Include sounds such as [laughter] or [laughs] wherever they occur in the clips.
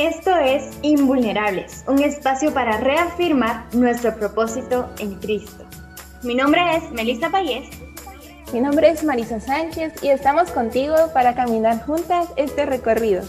Esto es Invulnerables, un espacio para reafirmar nuestro propósito en Cristo. Mi nombre es Melissa Payés. Mi nombre es Marisa Sánchez y estamos contigo para caminar juntas este recorrido.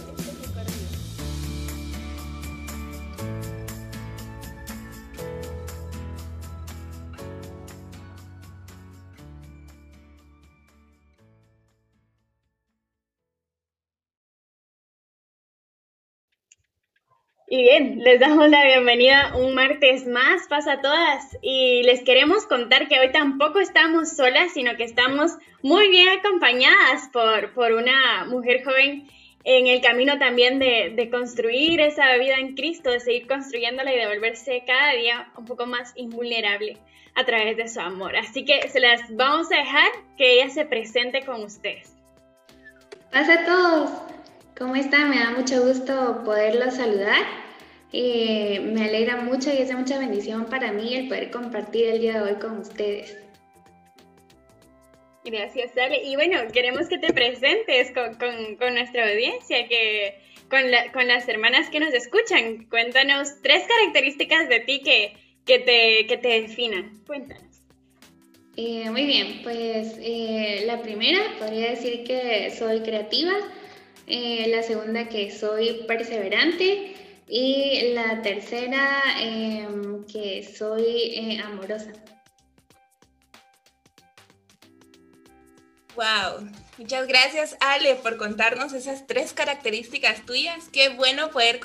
Bien, les damos la bienvenida un martes más, pasa a todas, y les queremos contar que hoy tampoco estamos solas, sino que estamos muy bien acompañadas por, por una mujer joven en el camino también de, de, construir esa vida en Cristo, de seguir construyéndola y de volverse cada día un poco más invulnerable a través de su amor. Así que se las vamos a dejar que ella se presente con ustedes. Pasa a todos, ¿cómo están? Me da mucho gusto poderlos saludar eh, me alegra mucho y es de mucha bendición para mí el poder compartir el día de hoy con ustedes. Gracias, Ale. Y bueno, queremos que te presentes con, con, nuestra audiencia, que con, las hermanas que nos escuchan. Cuéntanos tres características de ti que, que, te, que te definan. Cuéntanos. Eh, muy bien, pues eh, la primera podría decir que soy creativa, la segunda que soy perseverante y la tercera, em, que soy eh, amorosa. Wow, muchas gracias Ale por contarnos esas tres características tuyas. Qué bueno poder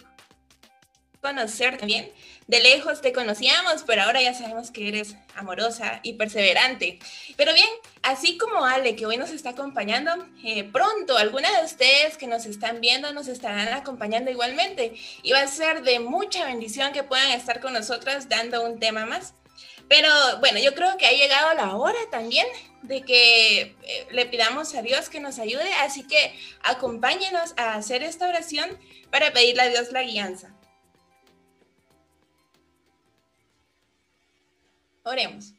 conocer también de lejos te conocíamos, pero ahora ya sabemos que eres amorosa y perseverante. Pero bien, así como Ale, que hoy nos está acompañando, eh, pronto alguna de ustedes que nos están viendo nos estarán acompañando igualmente. Y va a ser de mucha bendición que puedan estar con nosotros dando un tema más. Pero bueno, yo creo que ha llegado la hora también de que eh, le pidamos a Dios que nos ayude, así que acompáñenos a hacer esta oración para pedirle a Dios la guianza. Oremos.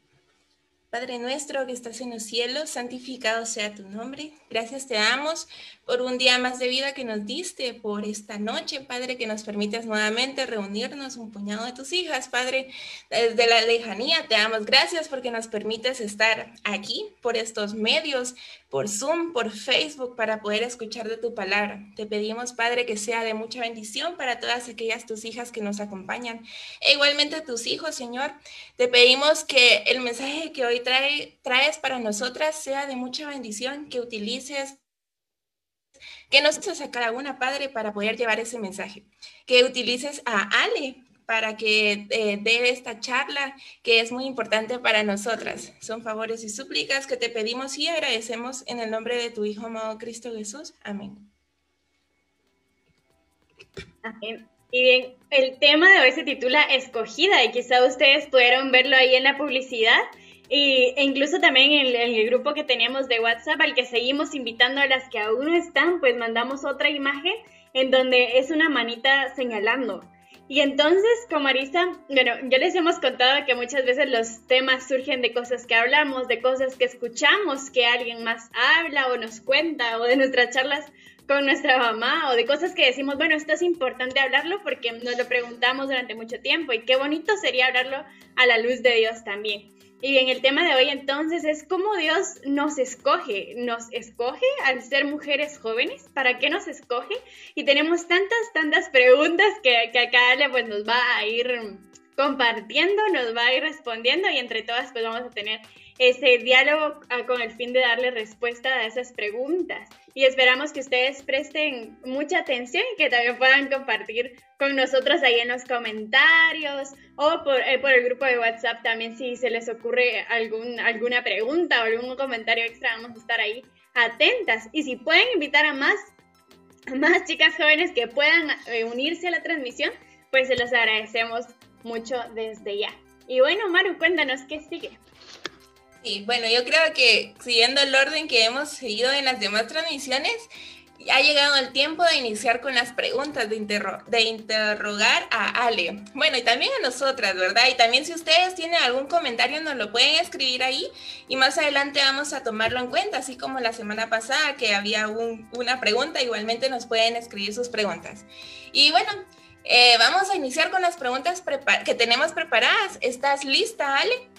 Padre nuestro que estás en los cielos, santificado sea tu nombre. Gracias te damos por un día más de vida que nos diste, por esta noche, Padre, que nos permites nuevamente reunirnos un puñado de tus hijas, Padre, desde la lejanía. Te damos gracias porque nos permites estar aquí por estos medios, por Zoom, por Facebook, para poder escuchar de tu palabra. Te pedimos, Padre, que sea de mucha bendición para todas aquellas tus hijas que nos acompañan. E igualmente tus hijos, Señor. Te pedimos que el mensaje que hoy trae, traes para nosotras sea de mucha bendición, que utilices que nos uses a cada una, Padre, para poder llevar ese mensaje. Que utilices a Ale para que eh, dé esta charla que es muy importante para nosotras. Son favores y súplicas que te pedimos y agradecemos en el nombre de tu Hijo amado Cristo Jesús. Amén. Amén. Y bien, el tema de hoy se titula Escogida y quizá ustedes pudieron verlo ahí en la publicidad. Y, e incluso también en, el grupo que tenemos de WhatsApp, al que seguimos invitando a las que aún no están, pues mandamos otra imagen en donde es una manita señalando. Y entonces, con Marisa, bueno, ya les hemos contado que muchas veces los temas surgen de cosas que hablamos, de cosas que escuchamos, que alguien más habla o nos cuenta, o de nuestras charlas con nuestra mamá, o de cosas que decimos, bueno, esto es importante hablarlo porque nos lo preguntamos durante mucho tiempo, y qué bonito sería hablarlo a la luz de Dios también. Y bien, el tema de hoy entonces es cómo Dios nos escoge. Nos escoge al ser mujeres jóvenes. ¿Para qué nos escoge? Y tenemos tantas, tantas preguntas que, que acá pues nos va a ir compartiendo, nos va a ir respondiendo y entre todas pues vamos a tener ese diálogo ah, con el fin de darle respuesta a esas preguntas. Y esperamos que ustedes presten mucha atención y que también puedan compartir con nosotros ahí en los comentarios o por, eh, por el grupo de WhatsApp también si se les ocurre algún, alguna pregunta o algún comentario extra, vamos a estar ahí atentas. Y si pueden invitar a más, más chicas jóvenes que puedan eh, unirse a la transmisión, pues se los agradecemos mucho desde ya. Y bueno, Maru, cuéntanos qué sigue. Sí, bueno, yo creo que siguiendo el orden que hemos seguido en las demás transmisiones, ha llegado el tiempo de iniciar con las preguntas, de, interrogar a Ale. Bueno, y también a nosotras, ¿verdad? Y también si ustedes tienen algún comentario nos lo pueden escribir ahí y más adelante vamos a tomarlo en cuenta, así como la semana pasada que había una pregunta, igualmente nos pueden escribir sus preguntas. Y bueno, eh, vamos a iniciar con las preguntas que tenemos preparadas. ¿Estás lista, Ale?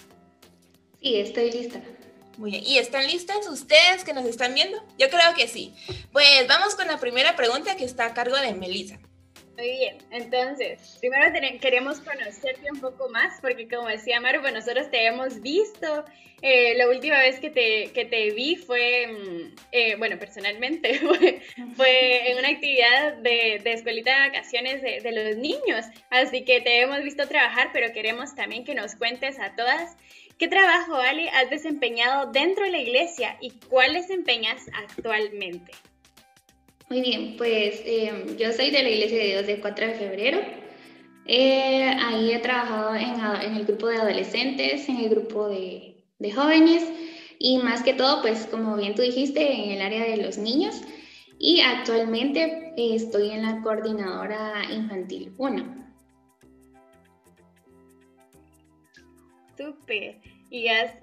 Sí, estoy lista. Muy bien. ¿Y están listas ustedes que nos están viendo? Yo creo que sí. Pues vamos con la primera pregunta que está a cargo de Melissa. Muy bien, entonces, primero queremos conocerte un poco más, porque como decía Maru, pues nosotros te hemos visto. Eh, la última vez que te, que te vi fue, mm, eh, bueno, personalmente, [laughs] fue, en una actividad de, de escuelita de vacaciones de, de los niños. Así que te hemos visto trabajar, pero queremos también que nos cuentes a todas ¿Qué trabajo, Ali, has desempeñado dentro de la iglesia y cuál desempeñas actualmente? Muy bien, pues em, yo soy de la Iglesia de Dios del 4 de febrero. Eh, ahí he trabajado en, el grupo de adolescentes, en el grupo de, de, jóvenes y más que todo, pues como bien tú dijiste, en el área de los niños. Y actualmente estoy en la coordinadora infantil 1. Súper. Y has,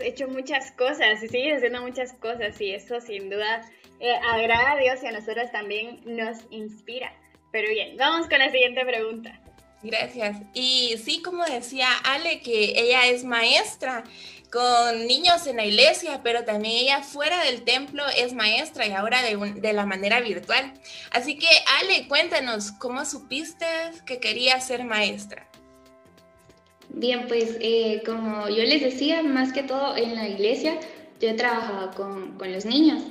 hecho muchas cosas y sigues haciendo muchas cosas y eso sin duda eh, agrada a Dios y a nosotros también nos inspira. Pero bien, vamos con la siguiente pregunta. Gracias. Y sí, como decía Ale, que ella es maestra con niños en la iglesia, pero también ella fuera del templo es maestra y ahora de, de la manera virtual. Así que Ale, cuéntanos, ¿cómo supiste que quería ser maestra? Bien, pues eh, como yo les decía, más que todo en la iglesia, yo he trabajado con, con los niños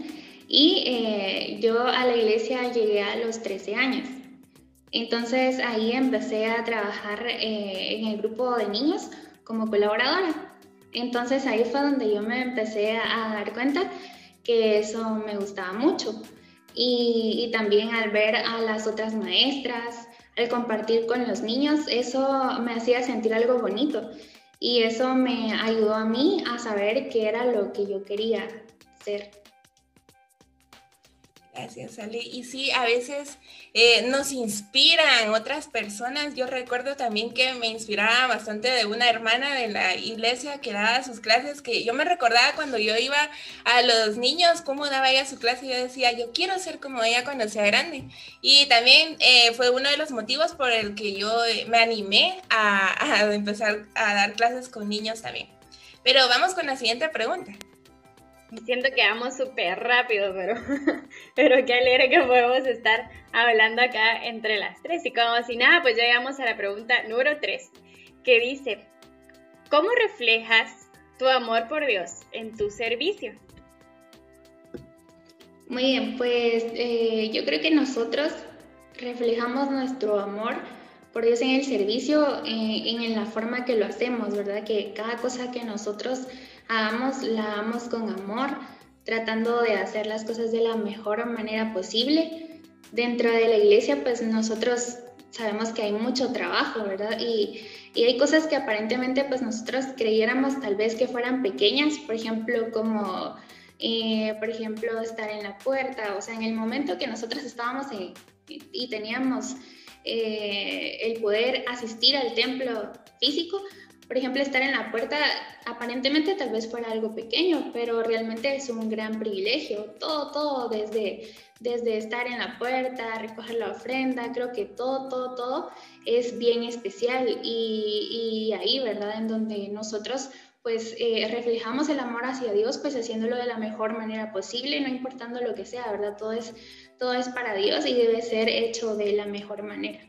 y eh, yo a la iglesia llegué a los 13 años. Entonces ahí empecé a trabajar eh, en el grupo de niños como colaboradora. Entonces ahí fue donde yo me empecé a, dar cuenta que eso me gustaba mucho. Y, y también al ver a las otras maestras, el compartir con los niños, eso me hacía sentir algo bonito y eso me ayudó a mí a saber qué era lo que yo quería ser. Gracias, Ale. Y sí, a veces eh, nos inspiran otras personas. Yo recuerdo también que me inspiraba bastante de una hermana de la iglesia que daba sus clases, que yo me recordaba cuando yo iba a los niños, cómo daba ella su clase, yo decía, yo quiero ser como ella cuando sea grande. Y también eh, fue uno de los motivos por el que yo eh, me animé a, [laughs] a empezar a dar clases con niños también. Pero vamos con la siguiente pregunta. Siento que vamos súper rápido, pero, [laughs] pero qué alegre que podemos estar hablando acá entre las tres. Y como si nada, pues llegamos a la pregunta número tres, que dice, ¿cómo reflejas tu amor por Dios en tu servicio? Muy bien, pues eh, yo creo que nosotros reflejamos nuestro amor por Dios en el servicio, eh, en la forma que lo hacemos, ¿verdad? Que cada cosa que nosotros hagamos, la hagamos con amor, tratando de hacer las cosas de la mejor manera posible. Dentro de la iglesia, pues nosotros sabemos que hay mucho trabajo, ¿verdad? Y, y, hay cosas que aparentemente pues nosotros creyéramos tal vez que fueran pequeñas, por ejemplo, como, eh, por ejemplo, estar en la puerta, o sea, en el momento que nosotros estábamos y teníamos eh, el poder asistir al templo físico, por ejemplo, estar en la puerta aparentemente tal vez fuera algo pequeño, pero realmente es un gran privilegio. Todo, todo, desde, desde estar en la puerta, recoger la ofrenda, creo que todo, todo, todo es bien especial y, y ahí, ¿verdad? En donde nosotros pues eh, reflejamos el amor hacia Dios, pues haciéndolo de la mejor manera posible, no importando lo que sea, ¿verdad? Todo es, todo es para Dios y debe ser hecho de la mejor manera.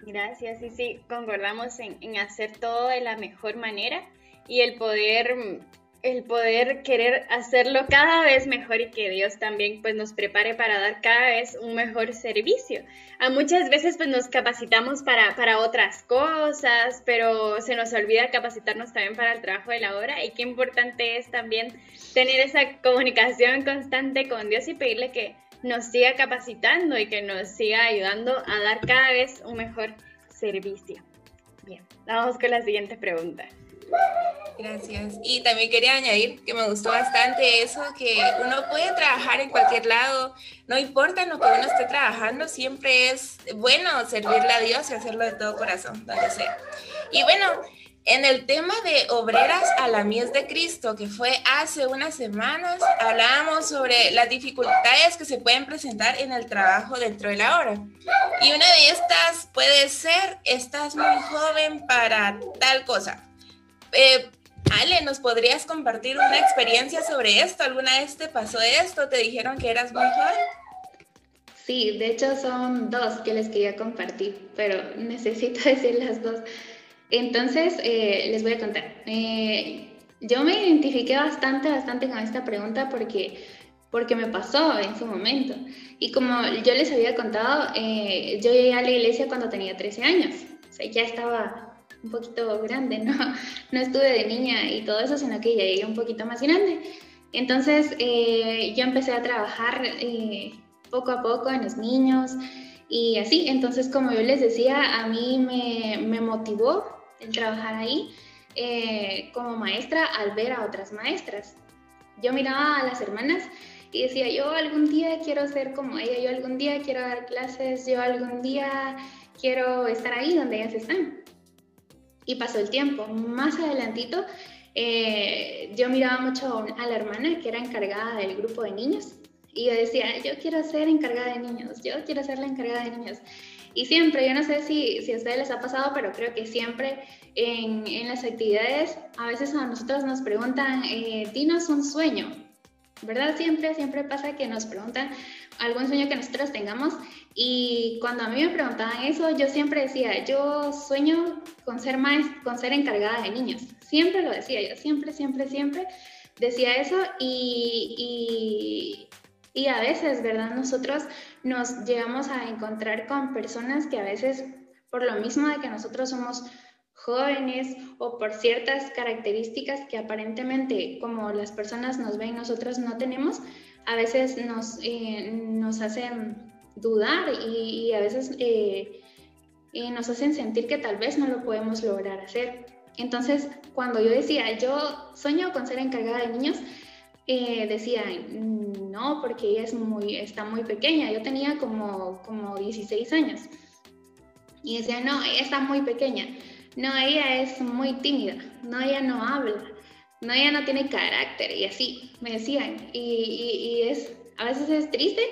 Gracias, y sí, concordamos en, hacer todo de la mejor manera y el poder, el poder querer hacerlo cada vez mejor y que Dios también pues nos prepare para dar cada vez un mejor servicio. A muchas veces pues nos capacitamos para, para otras cosas, pero se nos olvida capacitarnos también para el trabajo de la obra y qué importante es también tener esa comunicación constante con Dios y pedirle que nos siga capacitando y que nos siga ayudando a dar cada vez un mejor servicio. Bien, vamos con la siguiente pregunta. Gracias. Y también quería añadir que me gustó bastante eso, que uno puede trabajar en cualquier lado, no importa en lo que uno esté trabajando, siempre es bueno servirle a Dios y hacerlo de todo corazón, donde sea. Y bueno, en el tema de obreras a la mies de Cristo, que fue hace unas semanas, hablábamos sobre las dificultades que se pueden presentar en el trabajo dentro de la hora. Y una de estas puede ser, estás muy joven para tal cosa. Eh, Ale, ¿nos podrías compartir una experiencia sobre esto? ¿Alguna vez te pasó esto? ¿Te dijeron que eras muy? Sí, de hecho son dos que les quería compartir, pero [laughs] necesito decir las dos. Entonces, eh, les voy a contar. Eh, yo me identifiqué bastante, bastante con esta pregunta porque, porque me pasó en su momento. Y como yo les había contado, yo llegué a la iglesia cuando tenía 13 años. O sea, ya estaba un poquito grande, ¿no? [laughs] No estuve de niña y todo eso, sino que ya llegué un poquito más grande. Entonces, yo empecé a trabajar poco a poco en los niños y así. Entonces, como yo les decía, a mí me, me motivó el trabajar ahí eh, como maestra al ver a otras maestras. Yo miraba a las hermanas y decía, yo algún día quiero ser como ella, yo algún día quiero dar clases, yo algún día quiero estar ahí donde ellas están. Y pasó el tiempo. Más adelantito, eh, yo miraba mucho a la hermana que era encargada del grupo de niños y yo decía, yo quiero ser encargada de niños, yo quiero ser la encargada de niños. Y siempre, yo no sé si, si a ustedes les ha pasado, pero creo que siempre en, en las actividades, a veces a nosotros nos preguntan, eh, dinos un sueño, ¿verdad? Siempre, siempre pasa que nos preguntan algún sueño que nosotros tengamos y cuando a mí me preguntaban eso, yo siempre decía, yo sueño con ser, más, con ser encargada de niños. Siempre lo decía yo, siempre, siempre, siempre decía eso y, y, y a veces, ¿verdad? Nosotros nos llegamos a encontrar con personas que a veces, por lo mismo de que nosotros somos jóvenes o por ciertas características que aparentemente como las personas nos ven nosotros no tenemos, a veces nos, eh, nos hacen dudar y, a veces eh, eh, nos hacen sentir que tal vez no lo podemos lograr hacer. Entonces, cuando yo decía, yo sueño con ser encargada de niños, decía, no, porque ella es muy, está muy pequeña. Yo tenía como, como 16 años. Y decía, no, ella está muy pequeña. No, ella es muy tímida. No, ella no habla. No, ella no tiene carácter. Y así me decían. Y, es, a veces es triste,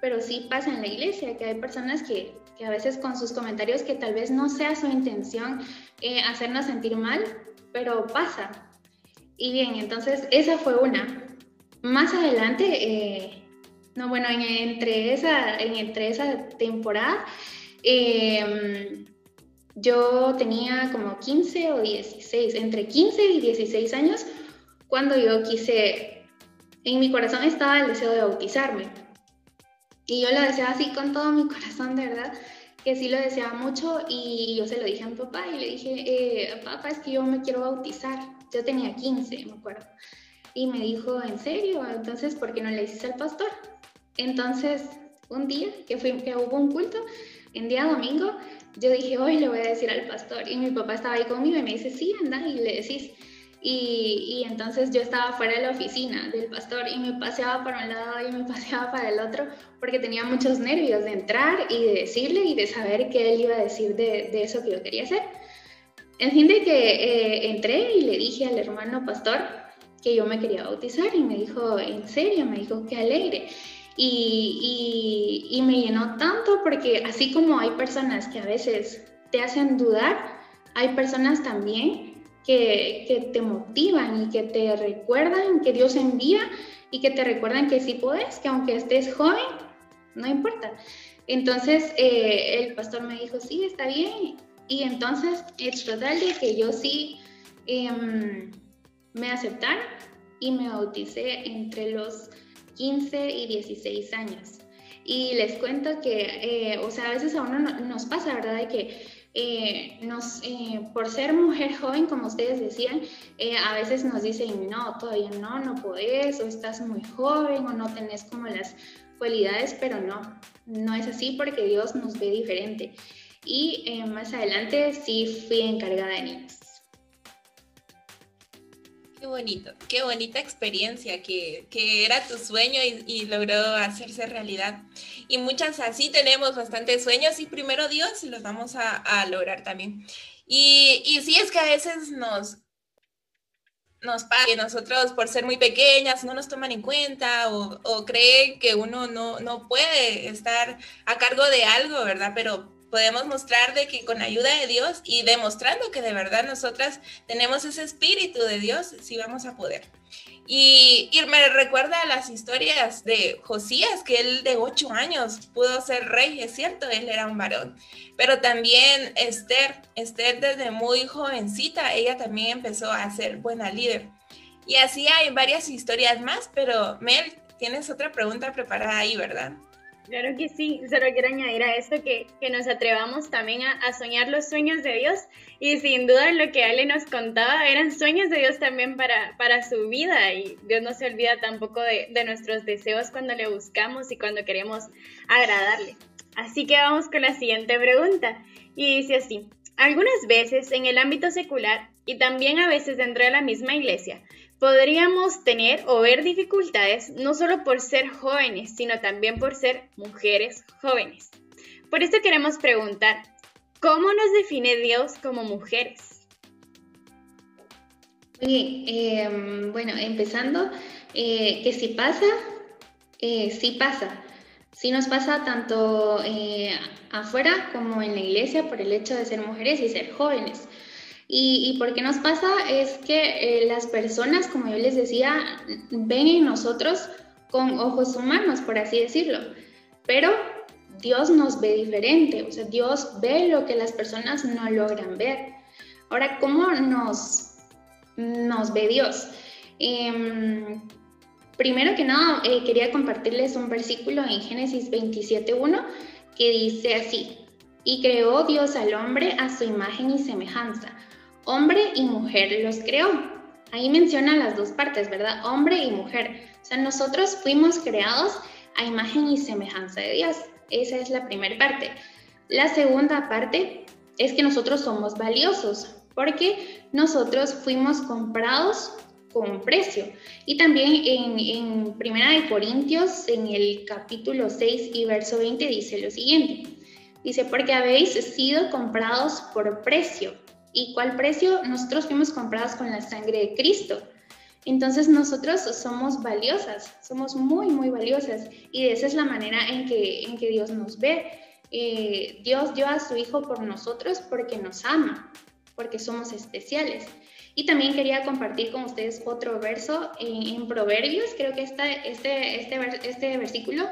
pero sí pasa en la iglesia, que hay personas que, que a veces con sus comentarios que tal vez no sea su intención eh, hacernos sentir mal, pero pasa. Y bien, entonces esa fue una. Más adelante, eh, no, bueno, entre, esa, entre esa temporada, em, yo tenía como 15 o 16, entre 15 y 16 años, cuando yo quise, en mi corazón estaba el deseo de bautizarme. Y yo lo deseaba así con todo mi [laughs] corazón, de verdad, que sí lo deseaba mucho y yo se lo dije a mi papá y le dije, eh, papá, es que yo me quiero bautizar. Yo tenía 15, me acuerdo. Y me dijo, ¿en serio? Entonces, ¿por qué no le dices al pastor? Entonces, un día que, fui, que hubo un culto, en día domingo, yo dije, hoy le voy a decir al pastor. Y mi papá estaba ahí conmigo y me dice, sí, anda, y le decís. Y, y, entonces yo estaba fuera de la oficina del pastor y me paseaba para un lado y me [laughs] paseaba para el otro porque tenía muchos nervios de entrar y de decirle y de saber qué él iba a decir de, de eso que yo quería hacer. En fin de que eh, entré y le dije al hermano pastor, que yo me quería bautizar y me dijo, ¿en serio? Me dijo, qué alegre. Y, y, me llenó tanto porque así como hay personas que a veces te hacen dudar, hay personas también que, te motivan y que te recuerdan que Dios envía y que te recuerdan que sí puedes, que aunque estés joven, no importa. Entonces eh, el pastor me dijo, sí, está bien. Y entonces es total de que yo sí... Eh, me aceptaron y me bauticé entre los 15 y 16 años. Y les cuento que, eh, o sea, a veces a uno nos pasa, ¿verdad? De que eh, nos, eh, por ser mujer joven, como ustedes decían, a veces nos dicen, no, todavía no, no podés, o estás muy joven, o no tenés como las cualidades, pero no, no es así porque Dios nos ve diferente. Y más adelante sí fui encargada de niños. Bonito, qué bonita experiencia que, era tu sueño y, logró hacerse realidad. Y muchas así tenemos bastantes sueños y primero Dios los vamos a, lograr también. Y, y sí es que a veces nos, nos pasa que nosotros por ser muy pequeñas no nos toman en cuenta o, o creen que uno no, no puede estar a cargo de algo, ¿verdad? Pero podemos mostrar de que con ayuda de Dios y demostrando que de verdad nosotras tenemos ese espíritu de Dios, sí vamos a poder. Y, y, me recuerda a las historias de Josías, que él de ocho años pudo ser rey, es cierto, él era un varón. Pero también Esther, Esther desde muy jovencita, ella también empezó a ser buena líder. Y así hay varias historias más, pero Mel, tienes otra pregunta preparada ahí, ¿verdad? Claro que sí, solo quiero añadir a esto que, que nos atrevamos también a, soñar los sueños de Dios. Y sin duda lo que Ale nos contaba eran sueños de Dios también para, para su vida. Y Dios no se olvida tampoco de, de nuestros deseos cuando le buscamos y cuando queremos agradarle. Así que vamos con la siguiente pregunta. Y dice así, algunas veces en el ámbito secular y también a veces dentro de la misma iglesia, podríamos tener o ver dificultades no solo por ser jóvenes, sino también por ser mujeres jóvenes. Por esto queremos preguntar, ¿cómo nos define Dios como mujeres? Em, bueno, empezando, eh, que si pasa, eh, sí pasa. Sí nos pasa tanto eh, afuera como en la iglesia por el hecho de ser mujeres y ser jóvenes. Y, y por qué nos pasa es que eh, las personas, como yo les decía, ven en nosotros con ojos humanos, por así decirlo, pero Dios nos ve diferente, o sea, Dios ve lo que las personas no logran ver. Ahora, ¿cómo nos, ve Dios? Em, primero que nada, eh, quería compartirles un versículo en Génesis 27.1 que dice así, y creó Dios al hombre a su imagen y semejanza hombre y mujer los creó. Ahí menciona las dos partes, ¿verdad? Hombre y mujer. O sea, nosotros fuimos creados a imagen y semejanza de Dios. Esa es la primera parte. La segunda parte es que nosotros somos valiosos porque nosotros fuimos comprados con precio. Y también en, Primera de Corintios, en el capítulo 6 y verso 20, dice lo siguiente. Dice, porque habéis sido comprados por precio. ¿Y cuál precio? Nosotros fuimos comprados con la sangre de Cristo. Entonces nosotros somos valiosas, somos muy, muy valiosas. Y esa es la manera en que, en que Dios nos ve. Eh, Dios dio a su Hijo por nosotros porque nos ama, porque somos especiales. Y también quería compartir con ustedes otro verso en, Proverbios. Creo que esta, este, este, este versículo,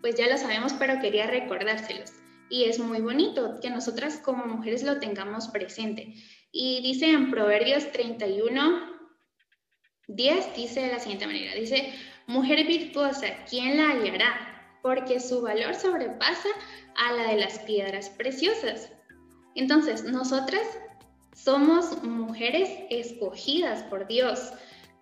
pues ya lo sabemos, pero quería recordárselos y es muy bonito que nosotras como mujeres lo tengamos presente. Y dice en Proverbios 31, 10, dice de la siguiente manera, dice, mujer virtuosa, ¿quién la hallará? Porque su valor sobrepasa a la de las piedras preciosas. Entonces, nosotras somos mujeres escogidas por Dios.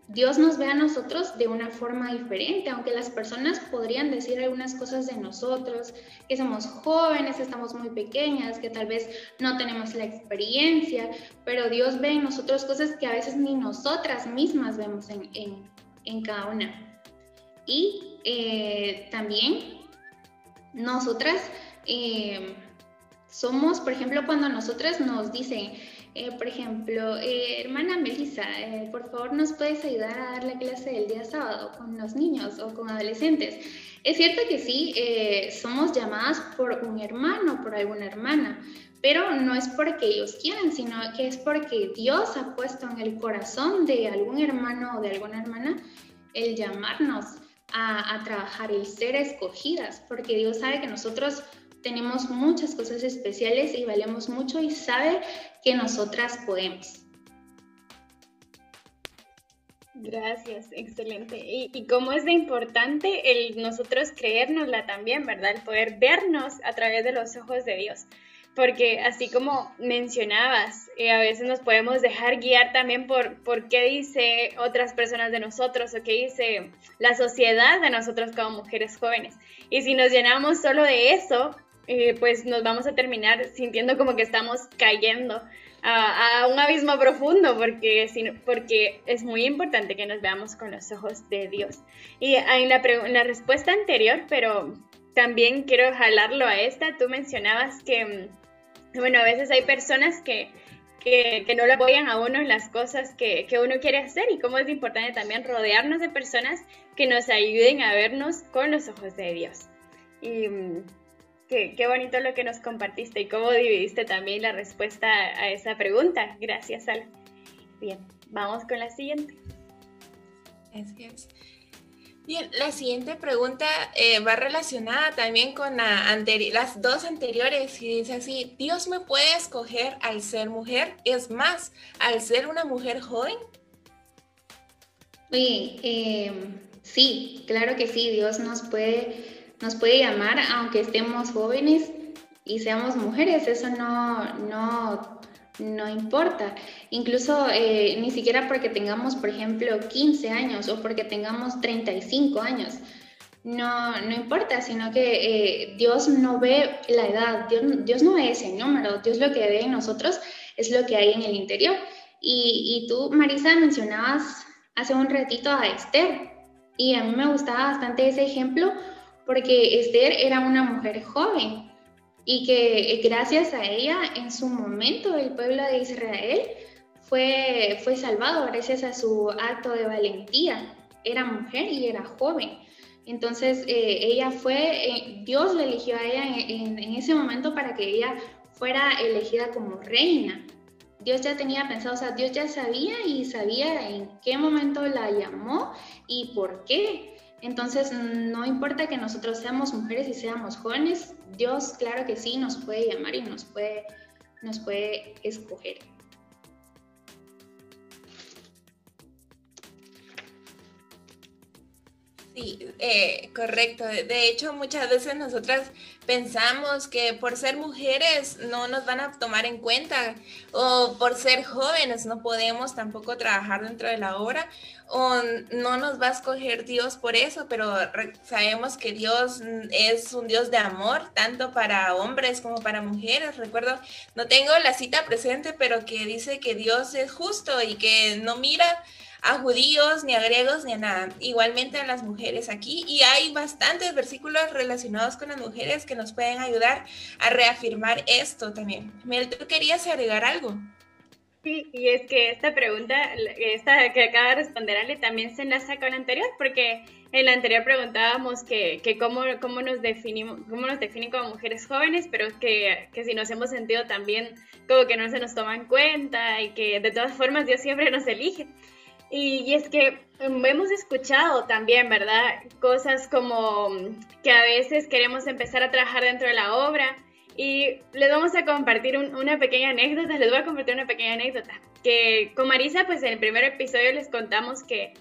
Dios nos ve a nosotros de una forma diferente, aunque las personas podrían decir algunas cosas de nosotros, que somos jóvenes, estamos muy pequeñas, que tal vez no tenemos la experiencia, pero Dios ve en nosotros cosas que a veces ni nosotras mismas vemos en, cada una. Y eh, también nosotras eh, somos, por ejemplo, cuando nosotras nos dicen, eh, por ejemplo, eh, hermana Melissa, eh, por favor nos puedes ayudar a dar la clase del día sábado con los niños o con adolescentes. Es cierto que sí, somos llamadas por un hermano, por alguna hermana, pero no es porque ellos quieran, sino que es porque Dios ha puesto en el corazón de algún hermano o de alguna hermana el llamarnos a, a trabajar, el ser escogidas, porque Dios sabe que nosotros tenemos muchas cosas especiales y valemos mucho y sabe que nosotras podemos. Gracias, excelente. Y, y cómo es de importante el nosotros creérnosla también, ¿verdad? El poder vernos a través de los ojos de Dios. Porque así como mencionabas, eh, a veces nos podemos dejar guiar también por, por qué dice otras personas de nosotros o qué dice la sociedad de nosotros como mujeres jóvenes. Y si nos llenamos solo de eso, eh, pues nos vamos a terminar sintiendo como que estamos cayendo a, un abismo profundo porque, porque es muy importante que nos veamos con los ojos de Dios. Y en la, respuesta anterior, pero también quiero jalarlo a esta, tú mencionabas que, mm, bueno, a veces hay personas que, que, no le apoyan a uno en las cosas que, que, uno quiere hacer y cómo es importante también rodearnos de personas que nos ayuden a vernos con los ojos de Dios. Y mm, qué, qué bonito lo que nos compartiste y cómo dividiste también la respuesta a esa pregunta. Gracias, Al. Bien, vamos con la siguiente. Gracias. Bien, la siguiente pregunta eh, va relacionada también con la las dos anteriores y dice así, ¿Dios me puede escoger al ser mujer? Es más, al ser una mujer joven. Oye, em, sí, claro que sí, Dios nos puede, nos puede llamar aunque estemos jóvenes y seamos mujeres, eso no, no no importa. Incluso eh, ni siquiera porque tengamos, por ejemplo, 15 años o porque tengamos 35 años. No, no importa, sino que eh, Dios no ve la edad, Dios, no ve ese número, Dios lo que ve en nosotros es lo que hay en el interior. Y, y tú, Marisa, mencionabas hace un ratito a Esther, y a mí me gustaba bastante ese ejemplo porque Esther era una mujer joven, y que eh, gracias a ella en su momento el pueblo de Israel fue, fue salvado gracias a su acto de valentía. Era mujer y era joven. Entonces eh, ella fue, eh, Dios la eligió a ella en, en, ese momento para que ella fuera elegida como reina. Dios ya tenía pensado, o sea, Dios ya sabía y sabía en qué momento la llamó y por qué. Entonces, no importa que nosotros seamos mujeres y seamos jóvenes, Dios, claro que sí, nos puede llamar y nos puede, nos puede escoger. Sí, eh, correcto. De hecho, muchas veces nosotras pensamos que por ser mujeres no nos van a tomar en cuenta o por ser jóvenes no podemos tampoco trabajar dentro de la obra o no nos va a escoger Dios por eso, pero sabemos que Dios es un Dios de amor, tanto para hombres como para mujeres. Recuerdo, no tengo la cita presente, pero que dice que Dios es justo y que no mira a judíos, ni a griegos, ni a nada. Igualmente a las mujeres aquí. Y hay bastantes versículos relacionados con las mujeres que nos pueden ayudar a reafirmar esto también. Mel, ¿tú querías agregar algo? Sí, y es que esta pregunta, esta que acaba de responder Ale, también se enlaza con la anterior, porque en la anterior preguntábamos que, que cómo, cómo, nos definimos, cómo nos definen como mujeres jóvenes, pero que, que si nos hemos sentido también como que no se nos toma en cuenta y que de todas formas Dios siempre nos elige. Y, es que hemos escuchado también, ¿verdad? Cosas como que a veces queremos empezar a trabajar dentro de la obra. Y les vamos a compartir una pequeña anécdota, les voy a compartir una pequeña anécdota, que con Marisa pues en el primer episodio les contamos que,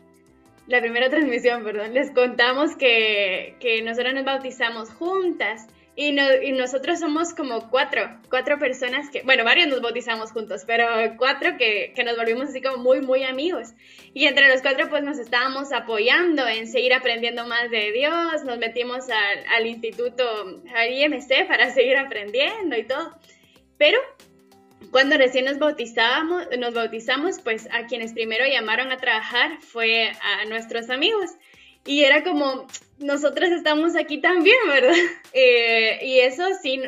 la primera transmisión, perdón, les contamos que, que nosotros nos bautizamos juntas y, nosotros somos como cuatro, cuatro personas que, bueno, varios nos bautizamos juntos, pero cuatro que, nos volvimos así como muy, muy amigos. Y entre los cuatro pues nos estábamos apoyando en seguir aprendiendo más de Dios, nos metimos al, al instituto, al IMC para seguir aprendiendo y todo. Pero cuando recién nos bautizábamos, nos bautizamos, pues a quienes primero llamaron a trabajar fue a nuestros amigos. Y era como, nosotras estamos aquí también, ¿verdad? [laughs] Eh, y eso sí,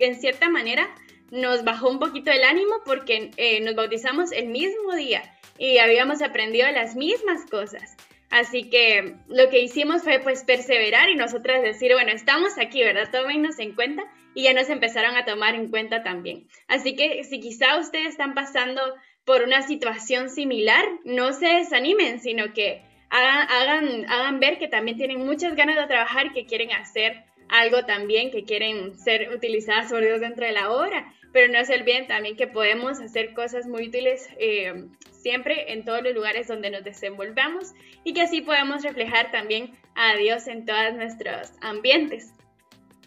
en cierta manera nos bajó un poquito el ánimo porque eh, nos bautizamos el mismo día y habíamos aprendido las mismas cosas. Así que lo que hicimos fue pues perseverar y nosotras decir, bueno, estamos aquí, ¿verdad? Tómennos en cuenta y ya nos empezaron a tomar en cuenta también. Así que si quizá ustedes están pasando por una situación similar, no se desanimen, sino que hagan, hagan, ver que también tienen muchas ganas de trabajar, que quieren hacer algo también, que quieren ser utilizadas por Dios dentro de la obra, pero no se olviden también que podemos hacer cosas muy útiles eh, siempre en todos los lugares donde nos desenvolvamos y que así podemos reflejar también a Dios en todos nuestros ambientes.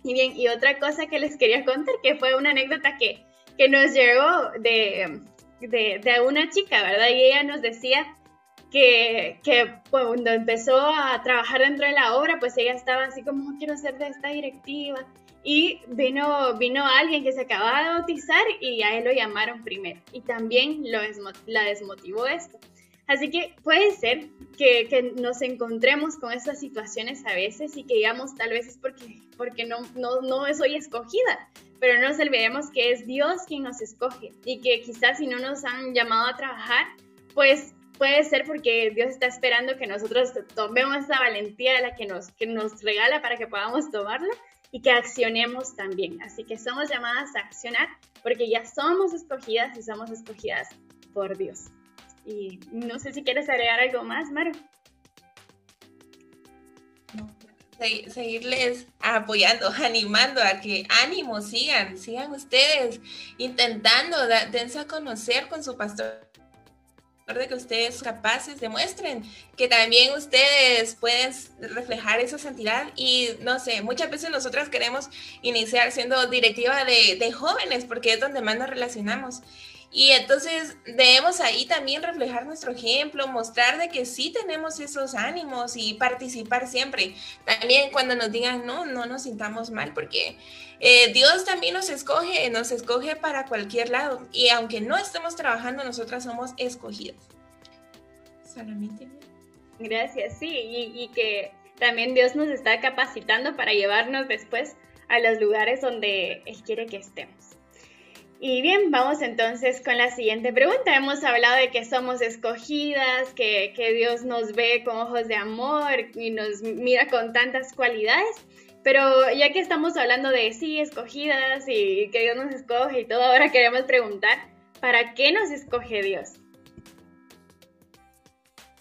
Y bien, y otra cosa que les quería contar, que fue una anécdota que, que nos llegó de, de una chica, ¿verdad? Y ella nos decía que, cuando empezó a trabajar dentro de la obra, pues ella estaba así como, quiero ser de esta directiva. y vino, vino alguien que se acababa de bautizar y a él lo llamaron primero y también lo la desmotivó esto. Así que puede ser que, que, nos encontremos con estas situaciones a veces y que digamos tal vez es porque, porque no, no, no soy escogida, pero no nos olvidemos que es Dios quien nos escoge y que quizás si no nos han llamado a trabajar, pues puede ser porque Dios está esperando que nosotros tomemos esa valentía de la que nos, que nos regala para que podamos tomarla y que accionemos también. Así que somos llamadas a accionar porque ya somos escogidas y somos escogidas por Dios. Y no sé si quieres agregar algo más, Maro. seguirles apoyando, [laughs] animando a que ánimo, sigan, sigan ustedes intentando, dense a conocer con su pastor de que ustedes capaces demuestren que también ustedes pueden reflejar esa santidad. Y no sé, muchas veces nosotras queremos iniciar siendo directiva de, de jóvenes porque es donde más nos relacionamos y entonces debemos ahí también reflejar nuestro ejemplo, mostrar de que sí tenemos esos ánimos y participar siempre. También cuando nos digan no, no nos sintamos mal, porque eh, Dios también nos escoge, nos escoge para cualquier lado. Y aunque no estemos trabajando, nosotras somos escogidas. Solamente. Gracias, sí, y, y que también Dios nos está capacitando para llevarnos después a los lugares donde Él quiere que estemos. Y bien, vamos entonces con la siguiente pregunta. Hemos hablado de que somos escogidas, que, Dios nos ve con ojos de amor y nos mira con tantas cualidades. Pero ya que estamos hablando de sí, escogidas y que Dios nos escoge y todo, ahora queremos preguntar, ¿para qué nos escoge Dios?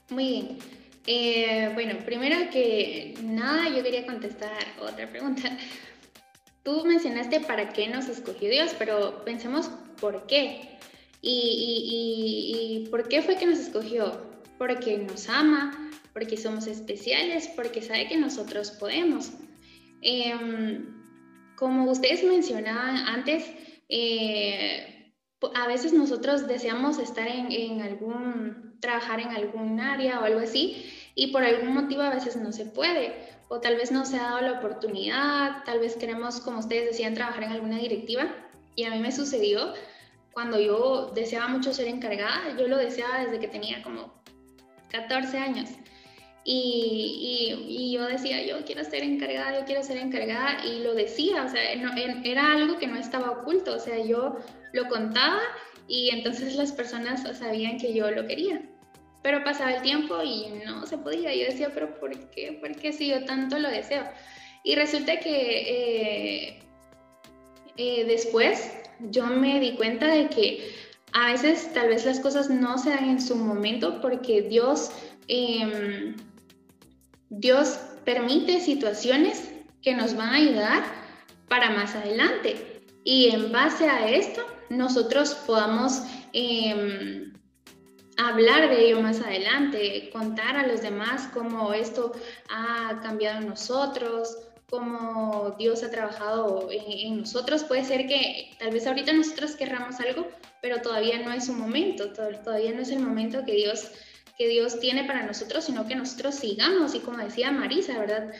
Muy bien. Eh, bueno, primero que nada, yo quería contestar otra pregunta. Tú mencionaste para qué nos escogió Dios, pero pensemos por qué. Y, por qué fue que nos escogió? Porque nos ama, porque somos especiales, porque sabe que nosotros podemos. Em, como ustedes mencionaban antes, eh, a veces nosotros deseamos estar en, en, algún, trabajar en algún área o algo así, y por algún motivo a veces no se puede o tal vez no se ha dado la oportunidad, tal vez queremos, como ustedes decían, trabajar en alguna directiva. Y a mí me sucedió cuando yo deseaba mucho ser encargada, yo lo deseaba desde que tenía como 14 años. Y, y, yo decía, yo quiero ser encargada, yo quiero ser encargada, y lo decía, o sea, era algo que no estaba oculto, o sea, yo lo contaba y entonces las personas sabían que yo lo quería. Pero pasaba el tiempo y no se podía. Yo decía, pero ¿por qué? ¿Por qué si yo tanto lo deseo? Y resulta que eh, eh, después yo me di cuenta de que a veces tal vez las cosas no se dan en su momento porque Dios, em, Dios permite situaciones que nos van a ayudar para más adelante. Y en base a esto, nosotros podamos em, hablar de ello más adelante, contar a los demás cómo esto ha cambiado en nosotros, cómo Dios ha trabajado en, nosotros. Puede ser que tal vez ahorita nosotros querramos algo, pero todavía no es su momento, todavía no es el momento que Dios que Dios tiene para nosotros, sino que nosotros sigamos, y como decía Marisa, ¿verdad?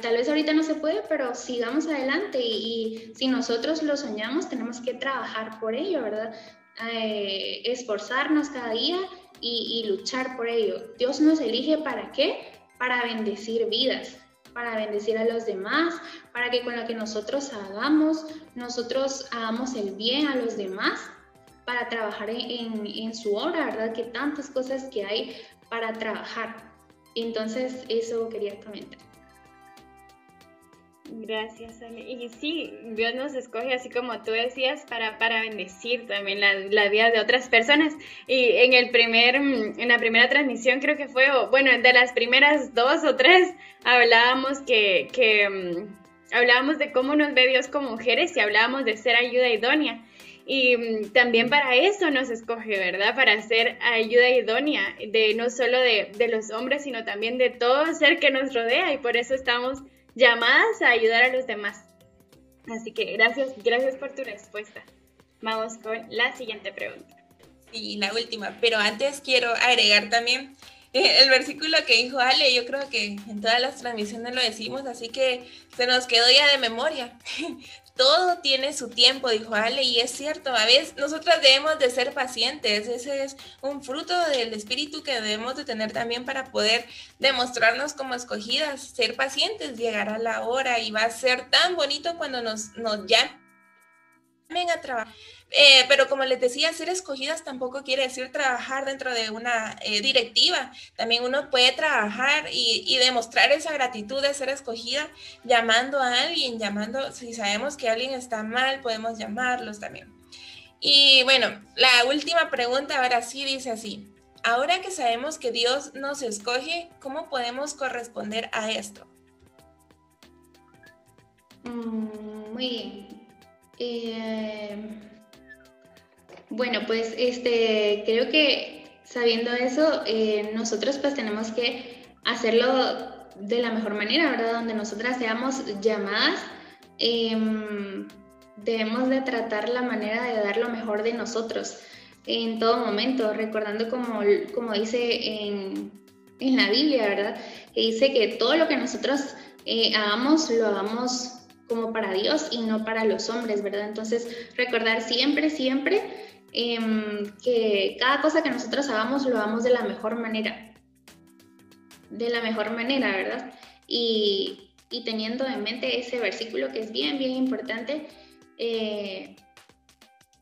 Tal vez ahorita no se puede, pero sigamos adelante y, y si nosotros lo soñamos, tenemos que trabajar por ello, ¿verdad? Eh, esforzarnos cada día y, luchar por ello. Dios nos elige para qué? Para bendecir vidas, para bendecir a los demás, para que con lo que nosotros hagamos, nosotros hagamos el bien a los demás, para trabajar en, en su obra, ¿verdad? Que tantas cosas que hay para trabajar. Entonces, eso quería comentar. Gracias, Ale. Y sí, Dios nos escoge, así como tú decías, para, para bendecir también la, la, vida de otras personas. Y en, el primer, en la primera transmisión creo que fue, bueno, de las primeras dos o tres, hablábamos que, que mm, hablábamos de cómo nos ve Dios como mujeres y hablábamos de ser ayuda idónea. Y mm, también para eso nos escoge, ¿verdad? Para ser ayuda idónea, de no solo de, de los hombres, sino también de todo ser que nos rodea. Y por eso estamos llamadas a ayudar a los demás. Así que gracias, gracias por tu respuesta. Vamos con la siguiente pregunta. Y la última, pero antes quiero agregar también [laughs] el versículo que dijo Ale, yo creo que en todas las transmisiones lo decimos, así que se nos quedó ya de memoria. [laughs] Todo tiene su tiempo, dijo Ale, y es cierto, a veces nosotras debemos de ser pacientes, ese es un fruto del espíritu que debemos de tener también para poder demostrarnos como escogidas, ser pacientes, llegará la hora y va a ser tan bonito cuando nos, nos llamen a trabajar eh, pero como les decía, ser escogidas tampoco quiere decir trabajar dentro de una eh, directiva. También uno puede trabajar y, demostrar esa gratitud de ser escogida llamando a alguien, llamando, si sabemos que alguien está mal, podemos llamarlos también. Y bueno, la última pregunta ahora sí dice así. Ahora que sabemos que Dios nos escoge, ¿cómo podemos corresponder a esto? Mm, muy bien. Eh bueno, pues este, creo que sabiendo eso, eh, nosotros pues tenemos que hacerlo de la mejor manera, ¿verdad? Donde nosotras seamos llamadas, em, debemos de tratar la manera de dar lo mejor de nosotros en todo momento, recordando como, como dice en, en la Biblia, ¿verdad? Que dice que todo lo que nosotros eh, hagamos, lo hagamos como para Dios y no para los hombres, ¿verdad? Entonces, recordar siempre, siempre Em, que cada cosa que nosotros hagamos lo hagamos de la mejor manera. De la mejor manera, ¿verdad? Y, teniendo en mente ese versículo que es bien, bien importante. Eh,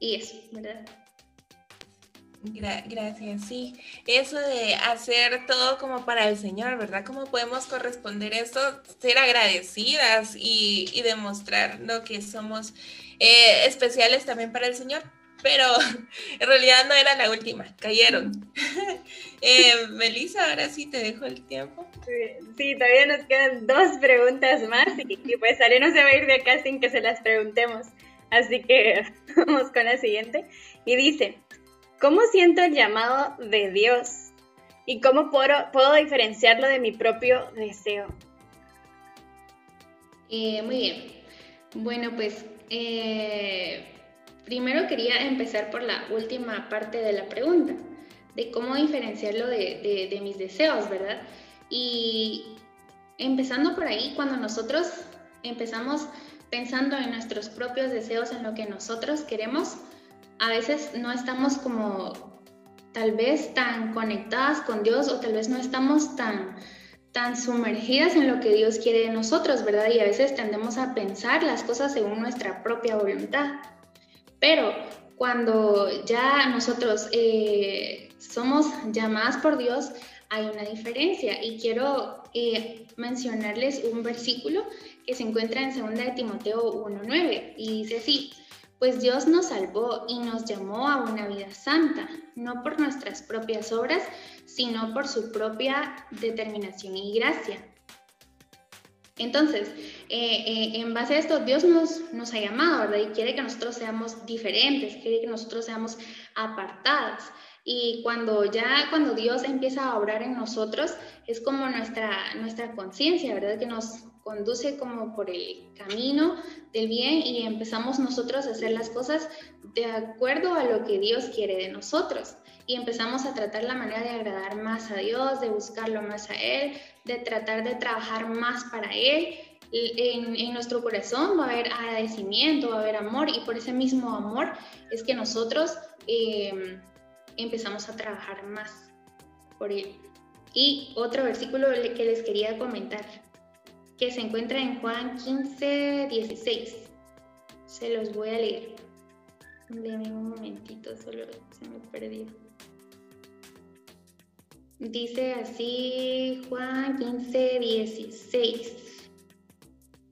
y eso, ¿verdad? gracias, sí. Eso de hacer todo como para el Señor, ¿verdad? ¿Cómo podemos corresponder eso? Ser agradecidas y, demostrar lo que somos eh, especiales también para el Señor pero [laughs] en realidad no era la última, cayeron. [laughs] eh, Melissa, ahora sí te dejo el tiempo. Sí, todavía nos quedan dos preguntas más y, pues Ale no se va a ir de acá sin que se las preguntemos. Así que [laughs] vamos con la siguiente. Y dice, ¿cómo siento el llamado de Dios? ¿Y cómo puedo, puedo diferenciarlo de mi propio deseo? Eh, muy bien. Bueno, pues eh, Primero quería empezar por la última parte de la pregunta, de cómo diferenciarlo de, mis deseos, ¿verdad? Y empezando por ahí, cuando nosotros empezamos pensando en nuestros propios deseos, en lo que nosotros queremos, a veces no estamos como tal vez tan conectadas con Dios o tal vez no estamos tan tan sumergidas en lo que Dios quiere de nosotros, ¿verdad? Y a veces tendemos a pensar las cosas según nuestra propia voluntad. Pero cuando ya nosotros eh, somos llamadas por Dios, hay una diferencia. Y quiero eh, mencionarles un versículo que se encuentra en 2 de Timoteo 1.9 y dice así, pues Dios nos salvó y nos llamó a una vida santa, no por nuestras propias obras, sino por su propia determinación y gracia. Entonces, eh, eh, en base a esto, Dios nos, nos ha llamado, ¿verdad? Y quiere que nosotros seamos diferentes, quiere que nosotros seamos apartadas. Y cuando ya, cuando Dios empieza a obrar en nosotros, es como nuestra, nuestra conciencia, ¿verdad? Que nos conduce como por el camino del bien y empezamos nosotros a hacer las cosas de acuerdo a lo que Dios quiere de nosotros y empezamos a tratar la manera de agradar más a Dios, de buscarlo más a Él, de tratar de trabajar más para Él. En, nuestro corazón va a haber agradecimiento, va a haber amor y por ese mismo amor es que nosotros em, empezamos a trabajar más por Él. Y otro versículo que les quería comentar, que se encuentra en Juan 15, 16. Se los voy a leer. Denme un momentito, solo se me perdió. Dice así Juan 15, 16.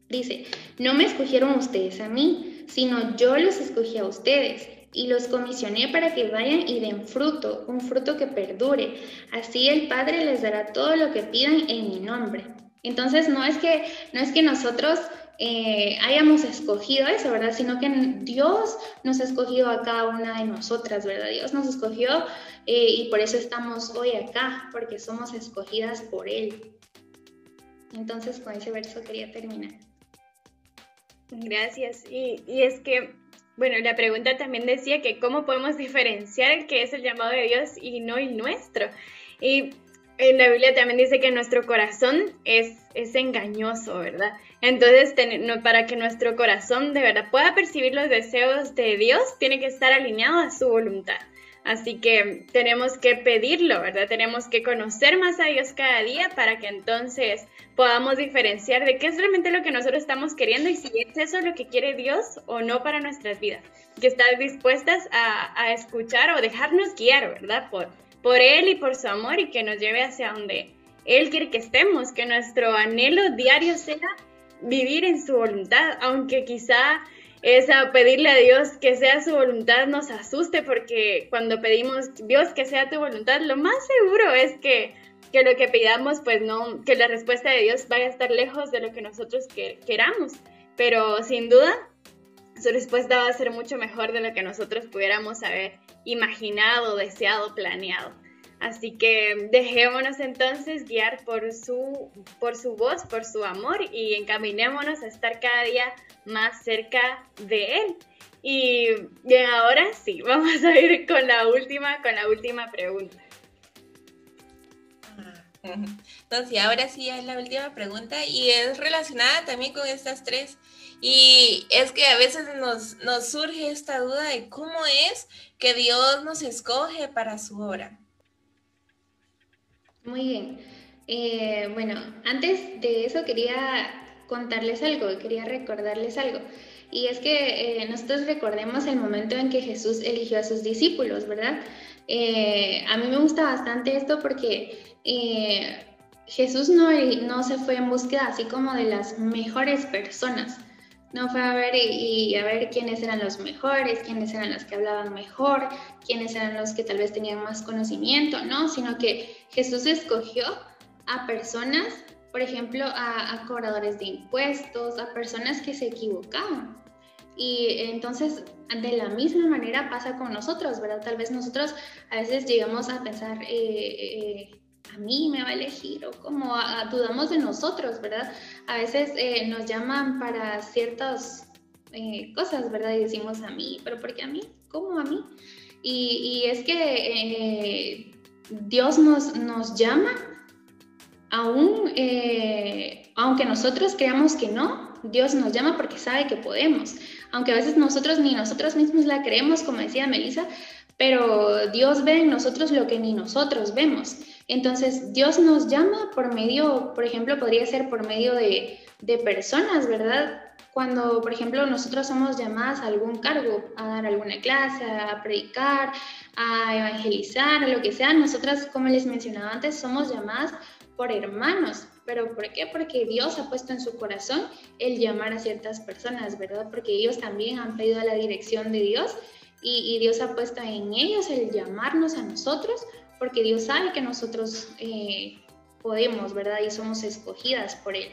Dice, no me escogieron ustedes a mí, sino yo los escogí a ustedes y los comisioné para que vayan y den fruto, un fruto que perdure. Así el Padre les dará todo lo que pidan en mi nombre. Entonces no es que, no es que nosotros eh, hayamos escogido eso, ¿verdad? Sino que Dios nos ha escogido a cada una de nosotras, ¿verdad? Dios nos escogió eh, y por eso estamos hoy acá, porque somos escogidas por Él. Entonces con ese verso quería terminar. Gracias. Y, y es que, bueno, la pregunta también decía que cómo podemos diferenciar que es el llamado de Dios y no el nuestro. Y en la Biblia también dice que nuestro corazón es, es engañoso, ¿verdad? Entonces, para que nuestro corazón de verdad pueda percibir los deseos de Dios, tiene que estar alineado a su voluntad. Así que tenemos que pedirlo, ¿verdad? Tenemos que conocer más a Dios cada día para que entonces podamos diferenciar de qué es realmente lo que nosotros estamos queriendo y si es eso lo que quiere Dios o no para nuestras vidas. Que estar dispuestas a, escuchar o dejarnos guiar, ¿verdad? Por, por Él y por su amor y que nos lleve hacia donde Él quiere que estemos, que nuestro anhelo diario sea vivir en su voluntad, aunque quizá esa pedirle a Dios que sea su voluntad nos asuste porque cuando pedimos Dios que sea tu voluntad, lo más seguro es que, que lo que pidamos, pues no, que la respuesta de Dios vaya a estar lejos de lo que nosotros queramos. Pero sin duda, su respuesta va a ser mucho mejor de lo que nosotros pudiéramos haber imaginado, deseado, planeado. Así que dejémonos entonces guiar por su, por su voz, por su amor y encaminémonos a estar cada día más cerca de Él. Y bien, ahora sí, [laughs] vamos a ir con la última, con la última pregunta. Entonces, ahora sí es la última pregunta y es relacionada también con estas tres. Y es que a veces nos, nos surge esta duda de cómo es que Dios nos escoge para su obra. Muy bien. Eh, bueno, antes de eso quería contarles algo, quería recordarles algo. Y es que eh, nosotros recordemos el momento en que Jesús eligió a sus discípulos, ¿verdad? Eh, a mí me gusta bastante esto porque Jesús no, no se fue en búsqueda así como de las mejores personas, no fue a ver y, a ver quiénes eran los mejores, quiénes eran los que hablaban mejor, quiénes eran los que tal vez tenían más conocimiento, no, sino que Jesús escogió a personas, por ejemplo, a, cobradores de impuestos, a personas que se equivocaban. Y entonces, de la misma manera pasa con nosotros, ¿verdad? Tal vez nosotros a veces llegamos a pensar, eh, eh, a mí me va a elegir o como dudamos de nosotros, ¿verdad? A veces eh, nos llaman para ciertas eh, cosas, ¿verdad? Y decimos a mí, pero ¿por qué a mí? ¿Cómo a mí? Y, es que eh, Dios nos, nos llama aún, aunque nosotros creamos que no, Dios nos llama porque sabe que podemos. Aunque a veces nosotros ni nosotros mismos la creemos, como decía Melissa, pero Dios ve en nosotros lo que ni nosotros vemos. Entonces, Dios nos llama por medio, por ejemplo, podría ser por medio de, personas, ¿verdad? Cuando, por ejemplo, nosotros somos llamadas a algún cargo, a dar alguna clase, a predicar, a evangelizar, lo que sea, nosotras, como les mencionaba antes, somos llamadas por hermanos. ¿Pero por qué? Porque Dios ha puesto en su corazón el llamar a ciertas personas, ¿verdad? Porque ellos también han pedido la dirección de Dios y Dios ha puesto en ellos el llamarnos a nosotros porque Dios sabe que nosotros eh, podemos, ¿verdad? Y somos escogidas por Él.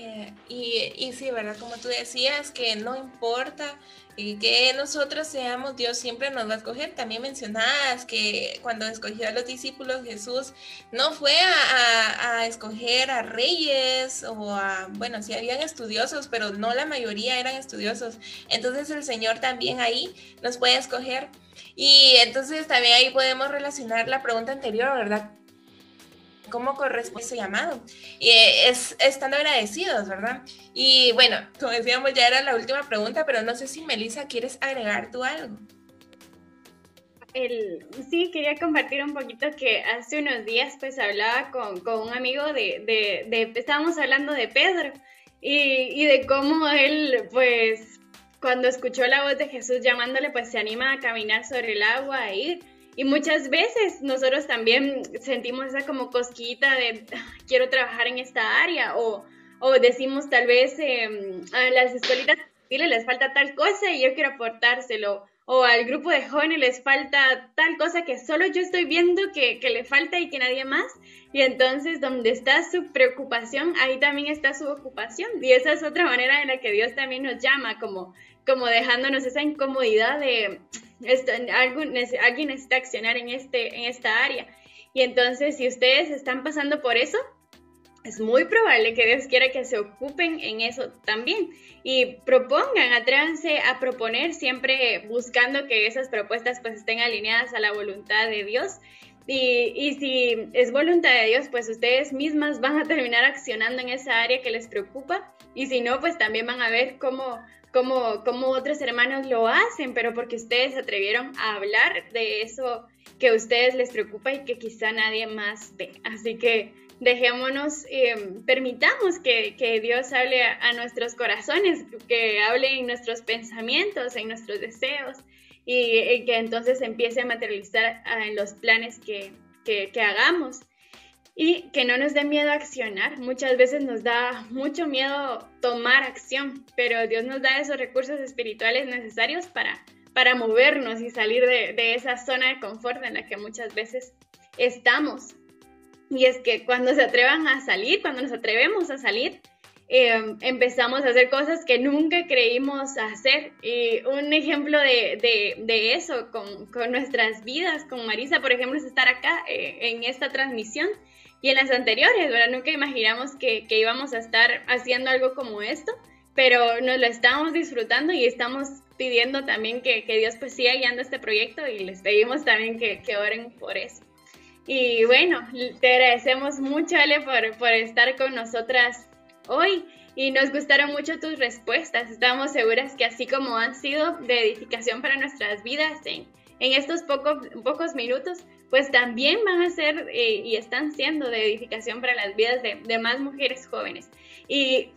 Eh, y, sí, ¿verdad? Como tú decías, que no importa que nosotros seamos, Dios siempre nos va a escoger. También mencionabas que cuando escogió a los discípulos, Jesús no fue a, a, escoger a reyes o a, bueno, sí habían estudiosos, pero no la mayoría eran estudiosos. Entonces el Señor también ahí nos puede escoger. Y entonces también ahí podemos relacionar la pregunta anterior, ¿verdad? cómo corresponde ese llamado. Y eh, es estando agradecidos, ¿verdad? Y bueno, como decíamos, ya era la última pregunta, pero no sé si Melissa quieres agregar tú algo. El, sí, quería compartir un poquito que hace unos días pues hablaba con, con un amigo de, de, de, estábamos hablando de Pedro y, y de cómo él pues cuando escuchó la voz de Jesús llamándole pues se anima a caminar sobre el agua, a ir y muchas veces nosotros también sentimos esa como cosquita de ah, quiero trabajar en esta área o, o decimos tal vez em, a las escuelitas les falta tal cosa y yo quiero aportárselo o al grupo de jóvenes les falta tal cosa que solo yo estoy viendo que, que, le falta y que nadie más. Y entonces donde está su preocupación, ahí también está su ocupación. Y esa es otra manera en la que Dios también nos llama, como, como dejándonos esa incomodidad de alguien necesita accionar en, este, en esta área. Y entonces, si ustedes están pasando por eso, es muy probable que Dios quiera que se ocupen en eso también y propongan, atrévanse a proponer siempre buscando que esas propuestas pues estén alineadas a la voluntad de Dios y, si es voluntad de Dios, pues ustedes mismas van a terminar accionando en esa área que les preocupa. Y si no, pues también van a ver cómo, cómo, cómo otros hermanos lo hacen, pero porque ustedes atrevieron a hablar de eso que a ustedes les preocupa y que quizá nadie más ve. Así que dejémonos, eh, permitamos que, que, Dios hable a, nuestros corazones, que hable en nuestros pensamientos, en nuestros deseos y, que entonces empiece a materializar ah, en los planes que, que, que hagamos y que no nos dé miedo accionar. Muchas veces nos da mucho miedo tomar acción, pero Dios nos da esos recursos espirituales necesarios para, para movernos y salir de, de, esa zona de confort en la que muchas veces estamos. Y es que cuando se atrevan a salir, cuando nos atrevemos a salir, Em, empezamos a hacer cosas que nunca creímos hacer. Y un ejemplo de, de, eso con, con, nuestras vidas, con Marisa, por ejemplo, es estar acá eh, en esta transmisión y en las anteriores, ¿verdad? Nunca imaginamos que, que, íbamos a estar haciendo algo como esto, pero nos lo estamos disfrutando y estamos pidiendo también que, que Dios pues siga guiando este proyecto y les pedimos también que, que oren por eso. Y bueno, te agradecemos mucho, Ale, por, por estar con nosotras hoy y nos gustaron mucho tus respuestas. Estamos seguras que así como han sido de edificación para nuestras vidas en, en estos pocos, pocos minutos, pues también van a ser eh, y están siendo de edificación para las vidas de, de, más mujeres jóvenes. Y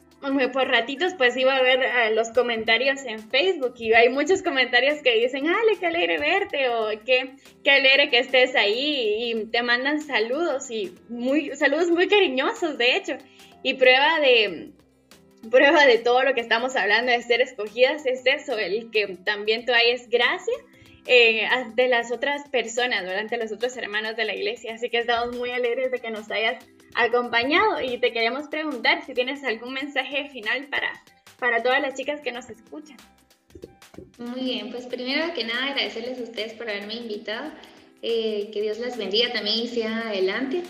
por ratitos pues iba a ver eh, los comentarios en Facebook y hay muchos comentarios que dicen, Ale, qué alegre verte o qué, qué alegre que estés ahí y te mandan saludos y muy, saludos muy cariñosos de hecho. Y prueba de, prueba de todo lo que estamos hablando de ser escogidas es eso, el que también tú es gracia eh, ante las otras personas, ante los otros hermanos de la iglesia. Así que estamos muy alegres de que nos hayas acompañado y te queríamos preguntar si tienes algún mensaje final para, para todas las chicas que nos escuchan. Muy bien, pues primero que nada agradecerles a ustedes por haberme invitado. Eh, que Dios las bendiga también y sea adelante.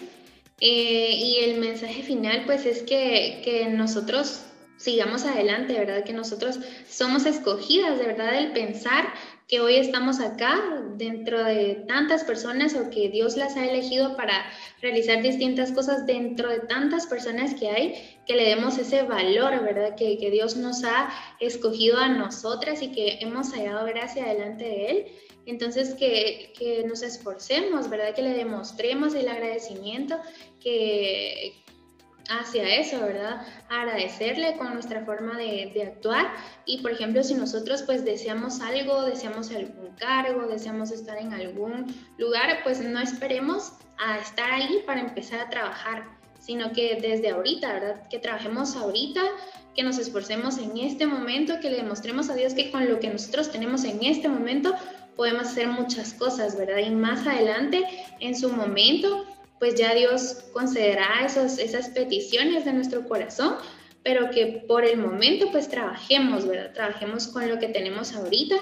Eh, y el mensaje final, pues es que, que, nosotros sigamos adelante, ¿verdad? Que nosotros somos escogidas, de verdad, el pensar que hoy estamos acá dentro de tantas personas o que Dios las ha elegido para realizar distintas cosas dentro de tantas personas que hay, que le demos ese valor, ¿verdad? Que, que Dios nos ha escogido a nosotras y que hemos hallado gracia delante de Él entonces, que, que, nos esforcemos, ¿verdad? Que le demostremos el agradecimiento que hacia eso, ¿verdad? Agradecerle con nuestra forma de, de, actuar y, por ejemplo, si nosotros pues deseamos algo, deseamos algún cargo, deseamos estar en algún lugar, pues no esperemos a estar ahí para empezar a trabajar, sino que desde ahorita, ¿verdad? Que trabajemos ahorita, que nos esforcemos en este momento, que le demostremos a Dios que con lo que nosotros tenemos en este momento podemos hacer muchas cosas, ¿verdad? Y más adelante, en su momento, pues ya Dios concederá esos, esas peticiones de nuestro corazón, pero que por el momento pues trabajemos, ¿verdad? Trabajemos con lo que tenemos ahorita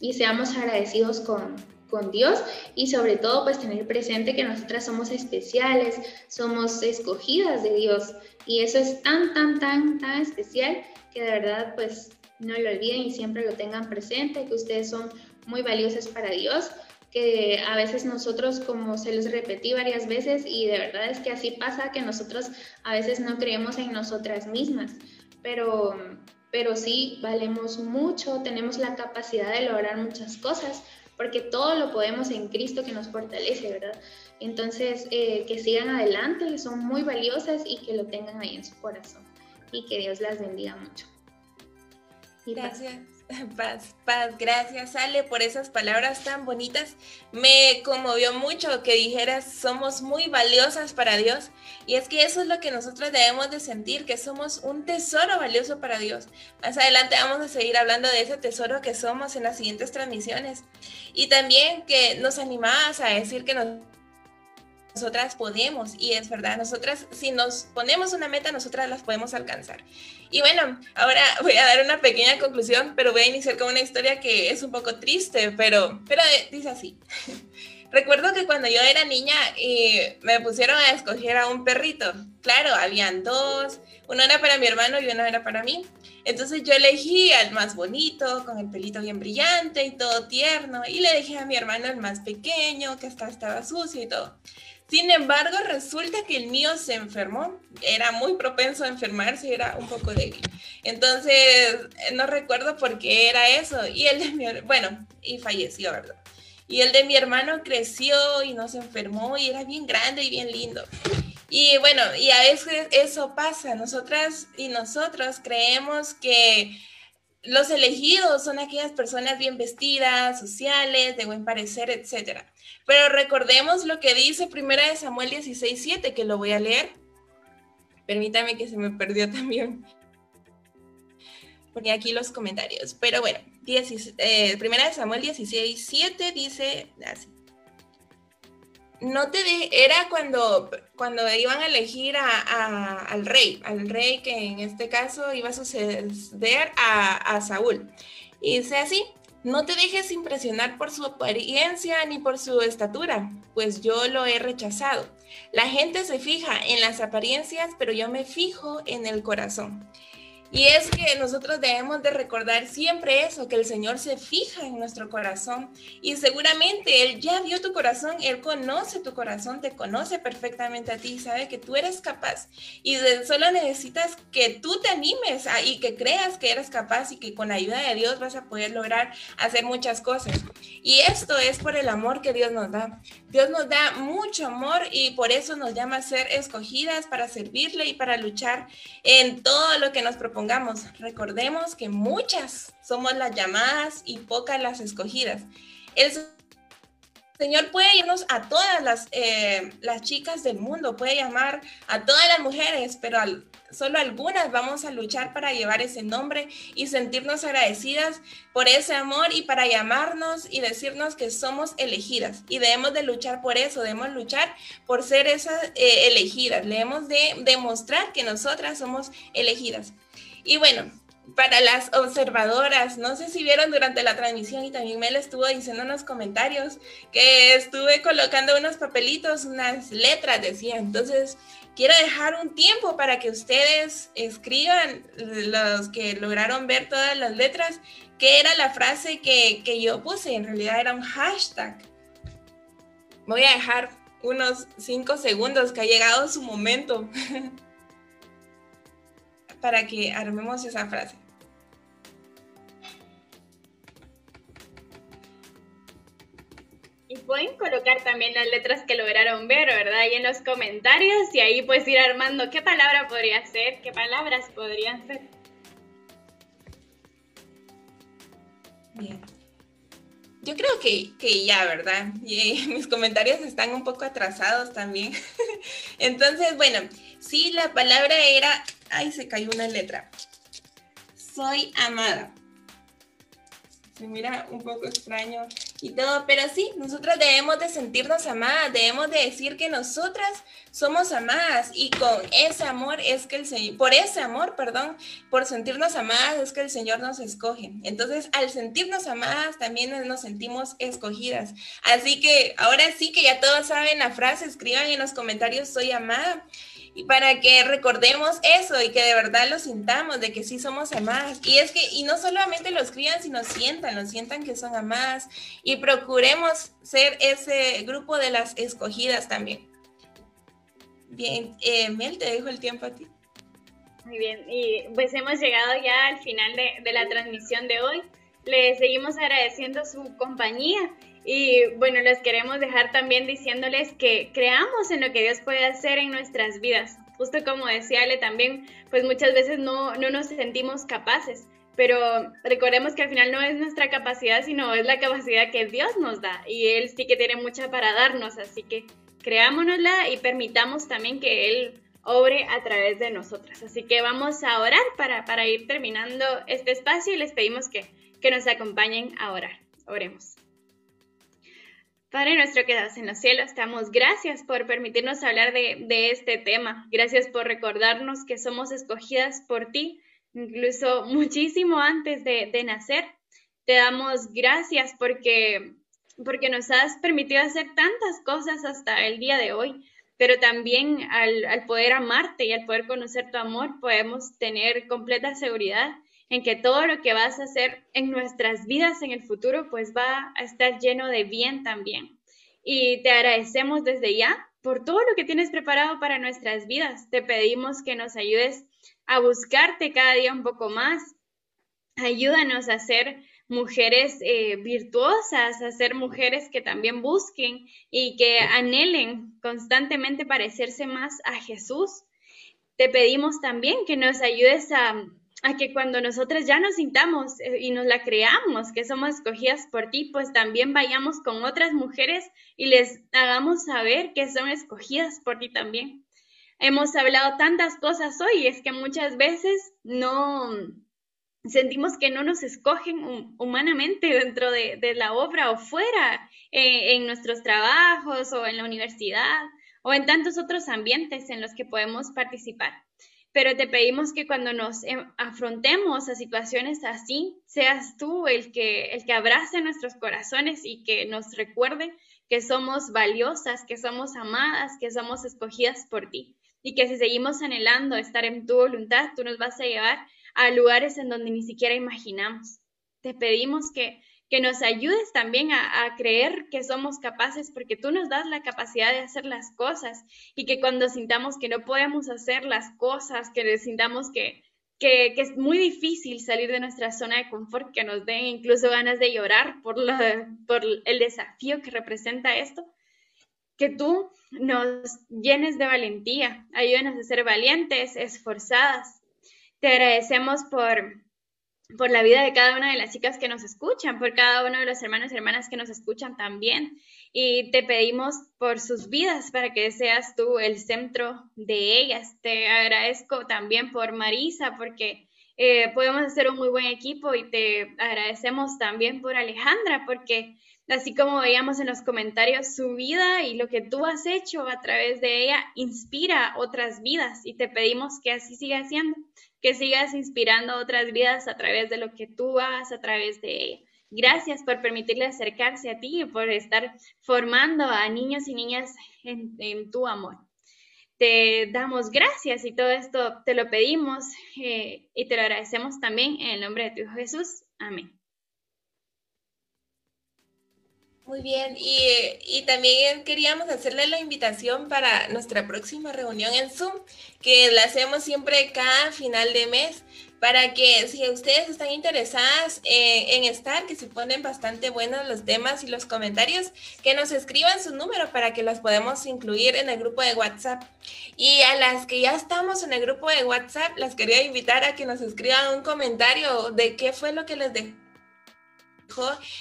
y seamos agradecidos con, con Dios y sobre todo pues tener presente que nosotras somos especiales, somos escogidas de Dios y eso es tan, tan, tan, tan especial que de verdad pues no lo olviden y siempre lo tengan presente, que ustedes son muy valiosas para Dios, que a veces nosotros, como se les repetí varias veces, y de verdad es que así pasa, que nosotros a veces no creemos en nosotras mismas, pero, pero sí valemos mucho, tenemos la capacidad de lograr muchas cosas, porque todo lo podemos en Cristo que nos fortalece, ¿verdad? Entonces, eh, que sigan adelante, son muy valiosas y que lo tengan ahí en su corazón. Y que Dios las bendiga mucho. Gracias. [laughs] paz, gracias Ale por esas palabras tan bonitas. Me conmovió mucho que dijeras somos muy valiosas para Dios y es que eso es lo que nosotros debemos de sentir, que somos un tesoro valioso para Dios. Más adelante vamos a seguir hablando de ese tesoro que somos en las siguientes transmisiones y también que nos animabas a decir que nos nosotras podemos y es verdad, nosotras si nos ponemos una meta, nosotras las podemos alcanzar. Y bueno, ahora voy a dar una pequeña conclusión, pero voy a iniciar con una historia que es un poco triste, pero, pero dice así. [laughs] Recuerdo que cuando yo era niña y me pusieron a escoger a un perrito. Claro, habían dos, uno era para mi hermano y uno era para mí. Entonces yo elegí al más bonito, con el pelito bien brillante y todo tierno, y le dejé a mi hermano el más pequeño, que hasta estaba sucio y todo. Sin embargo, resulta que el mío se enfermó, era muy propenso a enfermarse, era un poco débil. Entonces, no recuerdo por qué era eso. Y el de mi, bueno, y falleció, ¿verdad? Y el de mi hermano creció y no se enfermó y era bien grande y bien lindo. Y bueno, y a veces eso pasa. Nosotras y nosotros creemos que los elegidos son aquellas personas bien vestidas, sociales, de buen parecer, etc. Pero recordemos lo que dice primera de Samuel 16:7, que lo voy a leer. Permítame que se me perdió [laughs] también. Ponía aquí los comentarios. Pero bueno, eh, primera de Samuel 16:7 dice así no te era cuando, cuando iban a elegir al rey, al rey que en este caso iba a suceder a, a Saúl. Y dice así, no te dejes impresionar por su apariencia ni por su estatura, pues yo lo he rechazado. La gente se fija en las apariencias, pero yo me fijo en el corazón. Y es que nosotros debemos de recordar siempre eso, que el Señor se fija en nuestro corazón y seguramente Él ya vio tu corazón, Él conoce tu corazón, te conoce perfectamente a ti, sabe que tú eres capaz y solo necesitas que tú te animes y que creas que eres capaz y que con la ayuda de Dios vas a poder lograr hacer muchas cosas. Y esto es por el amor que Dios nos da. Dios nos da mucho amor y por eso nos llama a ser escogidas para servirle y para luchar en todo lo que nos propone pongamos, recordemos que muchas somos las llamadas y pocas las escogidas. Señor puede llamarnos a todas las, eh, las chicas del mundo, puede llamar a todas las mujeres, pero solo algunas vamos a luchar para llevar ese nombre y sentirnos agradecidas por ese amor y para llamarnos y decirnos que somos elegidas. Y debemos de luchar por eso, debemos luchar por ser esas eh, elegidas, debemos de demostrar que nosotras somos elegidas. Y bueno, para las observadoras, no sé si vieron durante la transmisión y también me lo estuvo diciendo en los comentarios que estuve colocando unos papelitos, unas letras, decía. Entonces, quiero dejar un tiempo para que ustedes escriban, los que lograron ver todas las letras, qué era la frase que, que yo puse. En realidad era un hashtag. Voy a dejar unos cinco segundos que ha llegado su momento. [laughs] para que armemos esa frase. Y pueden colocar también las letras que lograron ver, ¿verdad? Ahí en los comentarios y ahí pues ir armando qué palabra podría ser, qué palabras podrían ser. Bien. Yo creo que, que ya, ¿verdad? Y, [laughs] mis comentarios están un poco atrasados también. [laughs] Entonces, bueno, sí, la palabra era Ay, se cayó una letra. Soy amada. Se mira un poco extraño y todo, pero sí, nosotros debemos de sentirnos amadas, debemos de decir que nosotras somos amadas y con ese amor es que el Señor, por ese amor, perdón, por sentirnos amadas es que el Señor nos escoge. Entonces, al sentirnos amadas, también nos sentimos escogidas. Así que ahora sí que ya todos saben la frase, escriban en los comentarios, soy amada y para que recordemos eso y que de verdad lo sintamos, de que sí somos amadas. Y es que, y no solamente lo escriban, sino sientan, lo sientan que son amadas y procuremos ser ese grupo de las escogidas también. Bien, eh, Mel, te dejo el tiempo a ti. Muy bien, y pues hemos llegado ya al final de, de la transmisión de hoy. Le seguimos agradeciendo su compañía y bueno, les queremos dejar también diciéndoles que creamos en lo que Dios puede hacer en nuestras vidas. Justo como decía Ale también, pues muchas veces no, no nos sentimos capaces, pero recordemos que al final no es nuestra capacidad, sino es la capacidad que Dios nos da y Él sí que tiene mucha para darnos, así que creámonosla y permitamos también que Él obre a través de nosotras. Así que vamos a orar para, para ir terminando este espacio y les pedimos que, que nos acompañen a orar. Oremos. Padre nuestro que das en los cielos, te damos gracias por permitirnos hablar de, este tema. Gracias por recordarnos que somos escogidas por ti, incluso muchísimo antes de, nacer. Te damos gracias porque porque nos has permitido hacer tantas cosas hasta el día de hoy, pero también al poder amarte y al poder conocer tu amor, podemos tener completa seguridad en que todo lo que vas a hacer en nuestras vidas en el futuro, pues va a estar lleno de bien también. Y te agradecemos desde ya por todo lo que tienes preparado para nuestras vidas. Te pedimos que nos ayudes a buscarte cada día un poco más. Ayúdanos a ser mujeres eh, virtuosas, a ser mujeres que también busquen y que anhelen constantemente parecerse más a Jesús. Te pedimos también que nos ayudes a a que cuando nosotras ya nos sintamos eh, y nos la creamos que somos escogidas por ti, pues también vayamos con otras mujeres y les hagamos saber que son escogidas por ti también. Hemos hablado tantas cosas hoy, es que muchas veces no sentimos que no nos escogen humanamente dentro de, la obra o fuera, eh, en nuestros trabajos o en la universidad o en tantos otros ambientes en los que podemos participar pero te pedimos que cuando nos em, afrontemos a situaciones así, seas tú el que, el que abrace nuestros corazones y que nos recuerde que somos valiosas, que somos amadas, que somos escogidas por ti. Y que si seguimos anhelando estar en tu voluntad, tú nos vas a llevar a lugares en donde ni siquiera imaginamos. Te pedimos que que nos ayudes también a, creer que somos capaces, porque tú nos das la capacidad de hacer las cosas y que cuando sintamos que no podemos hacer las cosas, que sintamos que, que, es muy difícil salir de nuestra zona de confort, que nos den incluso ganas de llorar por, por el desafío que representa esto, que tú nos llenes de valentía, ayúdenos a ser valientes, esforzadas. Te agradecemos por por la vida de cada una de las chicas que nos escuchan, por cada uno de los hermanos y hermanas que nos escuchan también. Y te pedimos por sus vidas para que seas tú el centro de ellas. Te agradezco también por Marisa, porque eh, podemos hacer un muy buen equipo y te agradecemos también por Alejandra, porque así como veíamos en los comentarios, su vida y lo que tú has hecho a través de ella inspira otras vidas y te pedimos que así siga siendo que sigas inspirando otras vidas a través de lo que tú hagas, a través de ella. Gracias por permitirle acercarse a ti y por estar formando a niños y niñas en, tu amor. Te damos gracias y todo esto te lo pedimos eh, y te lo agradecemos también en el nombre de tu Hijo Jesús. Amén. Muy bien, y, también queríamos hacerle la invitación para nuestra próxima reunión en Zoom, que la hacemos siempre cada final de mes, para que si ustedes están interesadas eh, en estar, que se ponen bastante buenos los temas y los comentarios, que nos escriban su número para que las podamos incluir en el grupo de WhatsApp. Y a las que ya estamos en el grupo de WhatsApp, las quería invitar a que nos escriban un comentario de qué fue lo que les dejó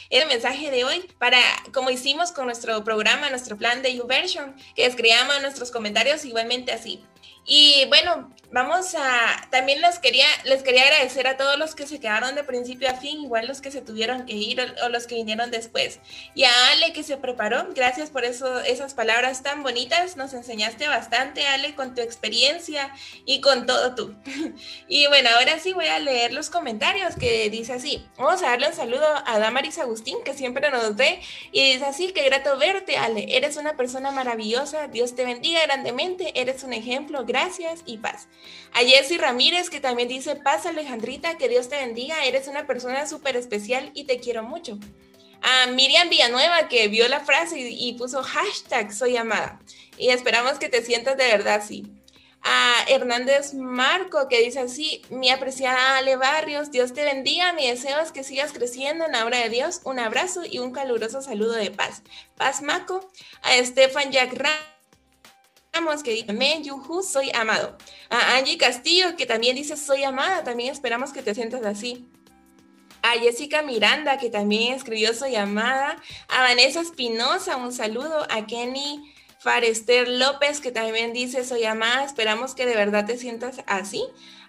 el mensaje de hoy para, como hicimos con nuestro programa, nuestro plan de YouVersion, que escribamos nuestros comentarios igualmente así. Y bueno, vamos a, también les quería, les quería agradecer a todos los que se quedaron de principio a fin, igual los que se tuvieron que ir o, los que vinieron después. Y a Ale que se preparó, gracias por eso, esas palabras tan bonitas, nos enseñaste bastante, Ale, con tu experiencia y con todo tú. [laughs] y bueno, ahora sí voy a leer los comentarios que dice así. Vamos a darle un saludo a Damaris Agustín, que siempre nos ve, y dice así, qué grato verte, Ale, eres una persona maravillosa, Dios te bendiga grandemente, eres un ejemplo, gracias y paz. A Jessy Ramírez que también dice, paz Alejandrita, que Dios te bendiga, eres una persona súper especial y te quiero mucho. A Miriam Villanueva que vio la frase y, puso hashtag soy amada. Y esperamos que te sientas de verdad así. A Hernández Marco que dice así, mi apreciada Ale Barrios, Dios te bendiga, mi deseo es que sigas creciendo en la obra de Dios. Un abrazo y un caluroso saludo de paz. Paz Maco. A Estefan Jack que dice, soy amado. A Angie Castillo, que también dice, soy amada, también esperamos que te sientas así. A Jessica Miranda, que también escribió Soy amada. A Vanessa Espinosa, un saludo. A Kenny Farester López, que también dice Soy amada, esperamos que de verdad te sientas así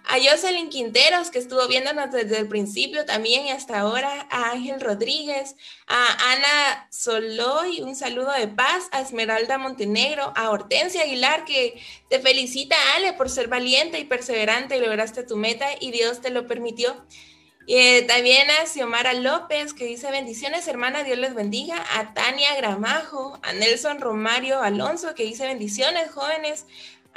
a Jocelyn Quinteros, que estuvo viéndonos desde el principio también y hasta ahora, a Ángel Rodríguez, a Ana Soloy, un saludo de paz, a Esmeralda Montenegro, a Hortensia Aguilar, que te felicita, Ale, por ser valiente y perseverante y lograste tu meta y Dios te lo permitió. Eh, también a Xiomara López, que dice bendiciones, hermana, Dios les bendiga. A Tania Gramajo, a Nelson Romario Alonso, que dice bendiciones, jóvenes.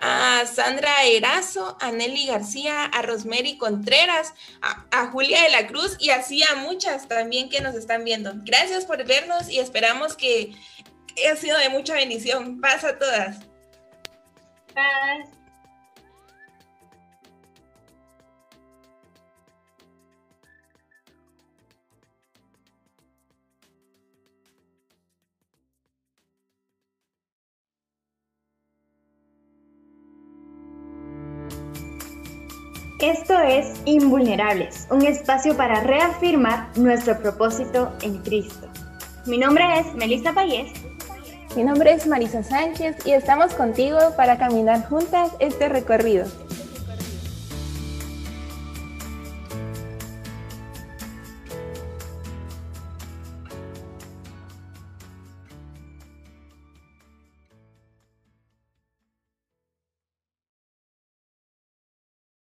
A Sandra Erazo, a Nelly García, a Rosemary Contreras, a, a, Julia de la Cruz y así a muchas también que nos están viendo. Gracias por vernos y esperamos que, que ha sido de mucha bendición. Paz a todas. Paz. Esto es Invulnerables, un espacio para reafirmar nuestro propósito en Cristo. Mi nombre es Melissa Payés. Mi nombre es Marisa Sánchez y estamos contigo para caminar juntas este recorrido.